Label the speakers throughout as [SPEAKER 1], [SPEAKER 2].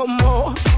[SPEAKER 1] for more.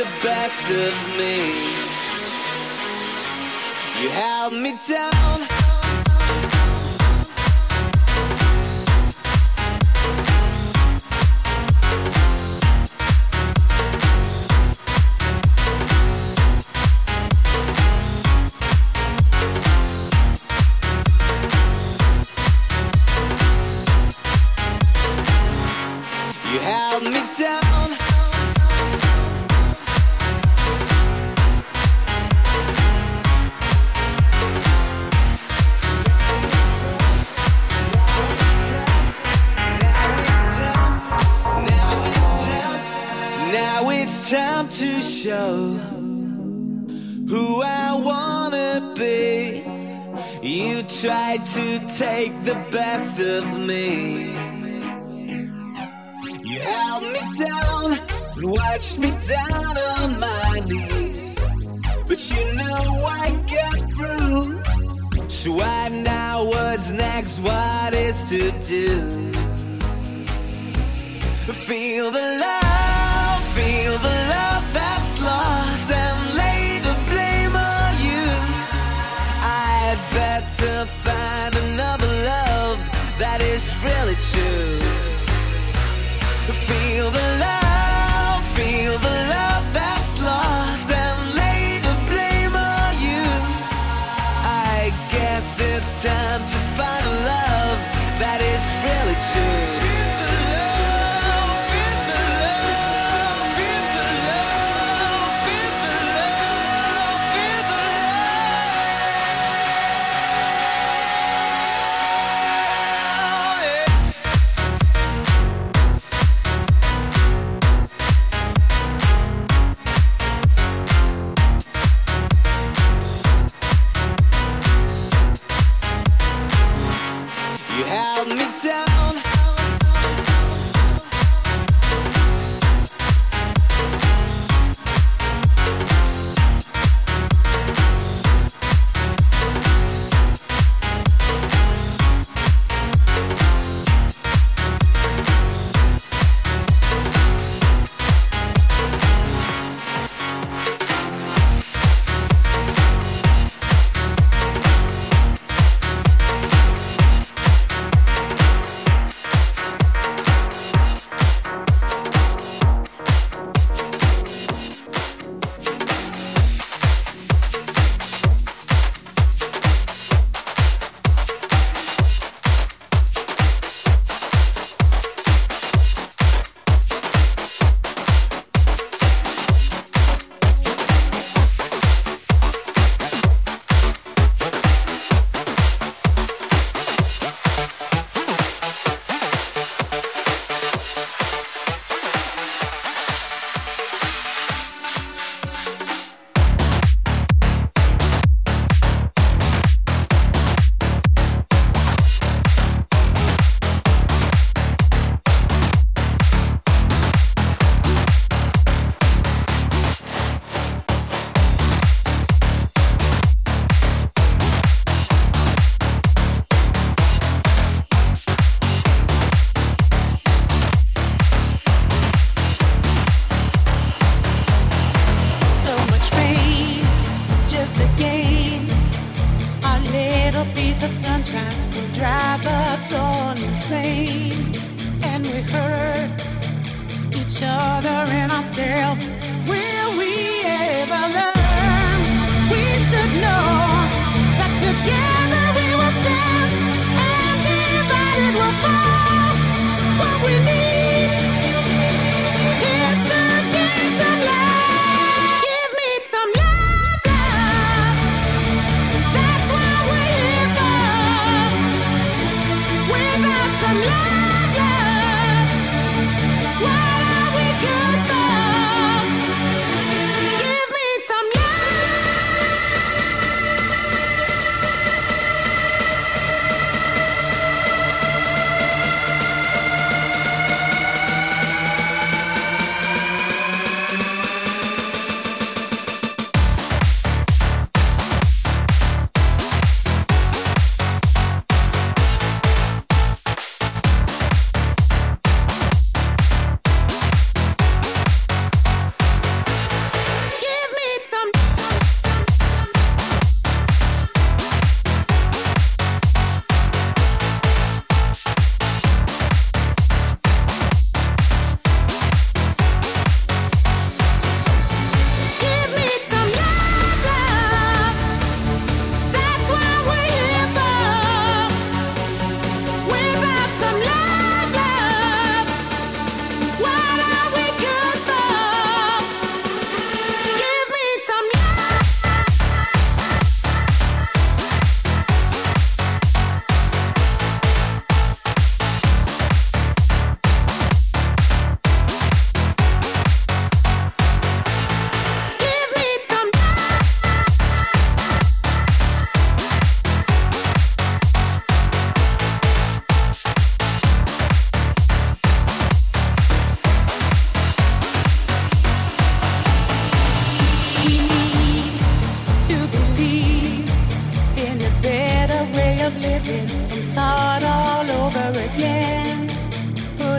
[SPEAKER 1] the best. to show who I wanna be. You tried to take the best of me. You held me down and watched me down on my knees. But you know I got through. So what now? What's next? What is to do? Feel the love, feel the to find another love that is really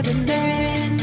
[SPEAKER 2] ordinary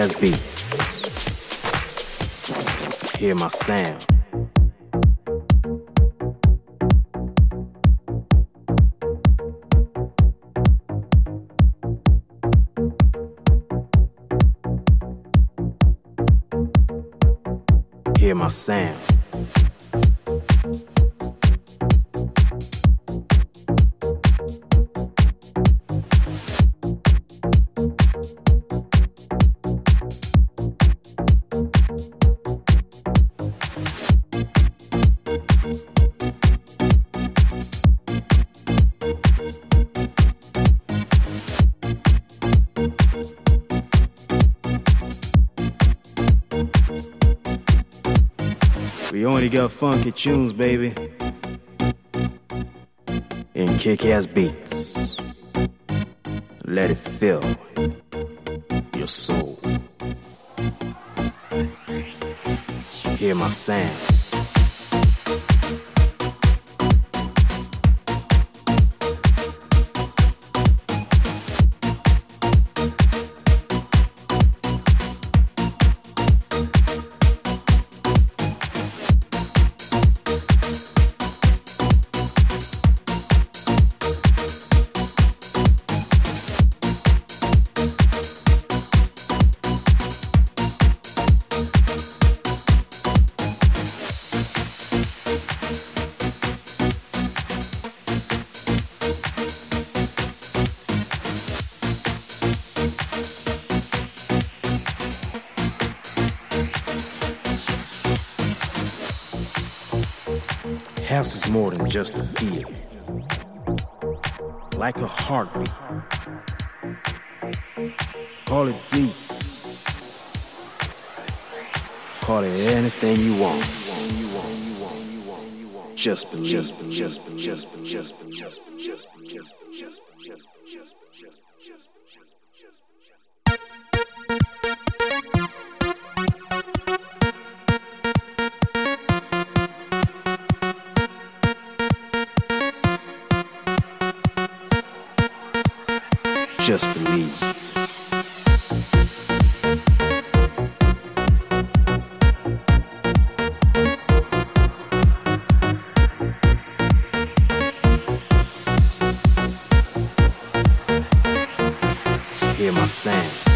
[SPEAKER 2] kick-ass beats. Hear my sound. Hear my sound. We got funky tunes, baby. And kick ass beats. Let it fill your soul. Hear my sound. More than just a feeling, like a heartbeat. Call it deep, call it anything you want. Just believe, just believe, just believe, just believe, just believe, just believe, sand.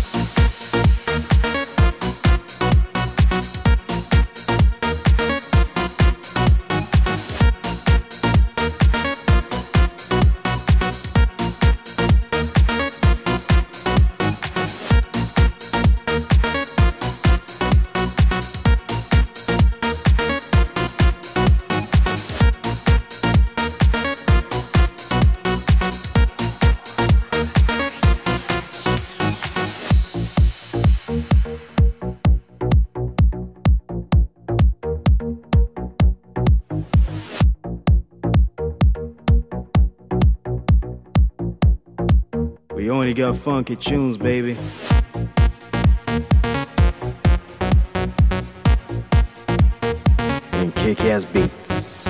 [SPEAKER 2] We got funky tunes, baby. And kick ass beats.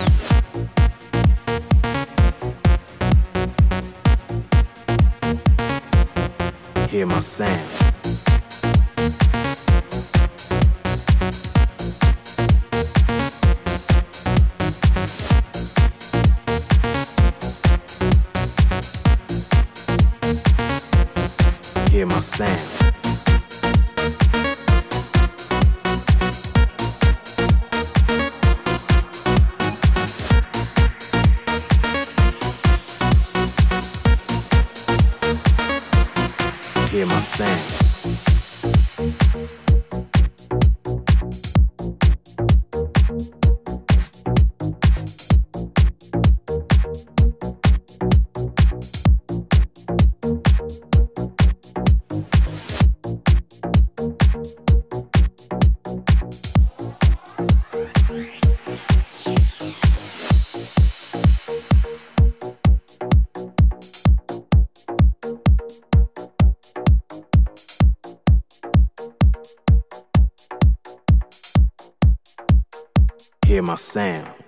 [SPEAKER 2] Hear my sound. My sound.